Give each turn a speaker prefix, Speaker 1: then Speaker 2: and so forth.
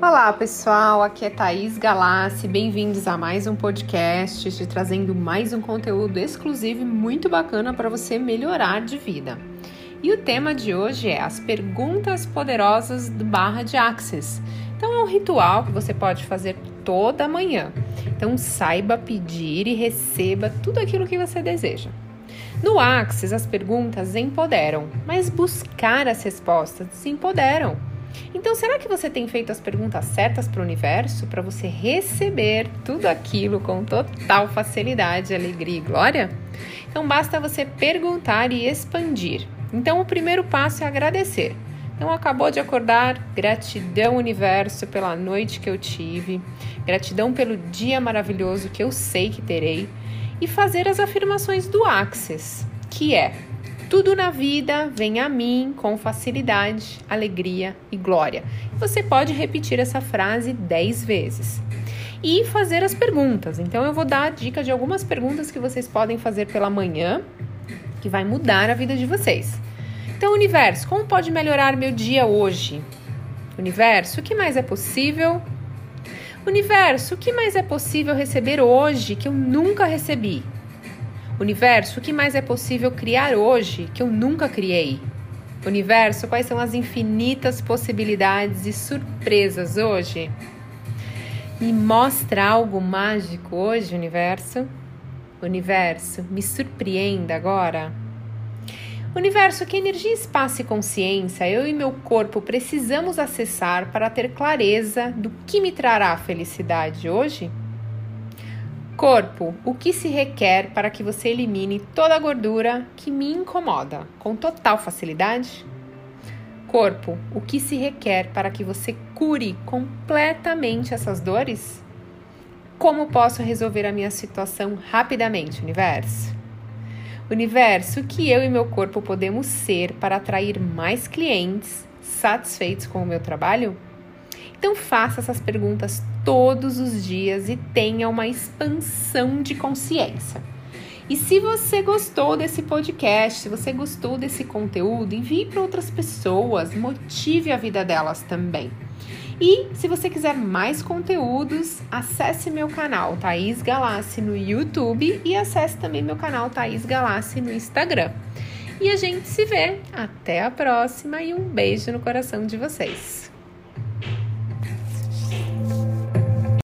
Speaker 1: Olá pessoal, aqui é Thaís Galassi, bem-vindos a mais um podcast, te trazendo mais um conteúdo exclusivo e muito bacana para você melhorar de vida. E o tema de hoje é as perguntas poderosas do Barra de Access. Então é um ritual que você pode fazer toda manhã. Então saiba pedir e receba tudo aquilo que você deseja. No Axis, as perguntas empoderam, mas buscar as respostas se empoderam. Então, será que você tem feito as perguntas certas para o universo para você receber tudo aquilo com total facilidade, alegria e glória? Então, basta você perguntar e expandir. Então, o primeiro passo é agradecer. Então, acabou de acordar, gratidão, universo, pela noite que eu tive, gratidão pelo dia maravilhoso que eu sei que terei e fazer as afirmações do Axis, que é: tudo na vida vem a mim com facilidade, alegria e glória. Você pode repetir essa frase 10 vezes. E fazer as perguntas. Então eu vou dar a dica de algumas perguntas que vocês podem fazer pela manhã, que vai mudar a vida de vocês. Então, universo, como pode melhorar meu dia hoje? Universo, o que mais é possível Universo, o que mais é possível receber hoje que eu nunca recebi? Universo, o que mais é possível criar hoje que eu nunca criei? Universo, quais são as infinitas possibilidades e surpresas hoje? Me mostra algo mágico hoje, universo? Universo, me surpreenda agora. Universo, que energia, espaço e consciência eu e meu corpo precisamos acessar para ter clareza do que me trará felicidade hoje? Corpo, o que se requer para que você elimine toda a gordura que me incomoda com total facilidade? Corpo, o que se requer para que você cure completamente essas dores? Como posso resolver a minha situação rapidamente, universo? Universo, que eu e meu corpo podemos ser para atrair mais clientes satisfeitos com o meu trabalho? Então faça essas perguntas todos os dias e tenha uma expansão de consciência. E se você gostou desse podcast, se você gostou desse conteúdo, envie para outras pessoas, motive a vida delas também. E se você quiser mais conteúdos, acesse meu canal Thaís Galassi no YouTube e acesse também meu canal Thaís Galassi no Instagram. E a gente se vê. Até a próxima e um beijo no coração de vocês.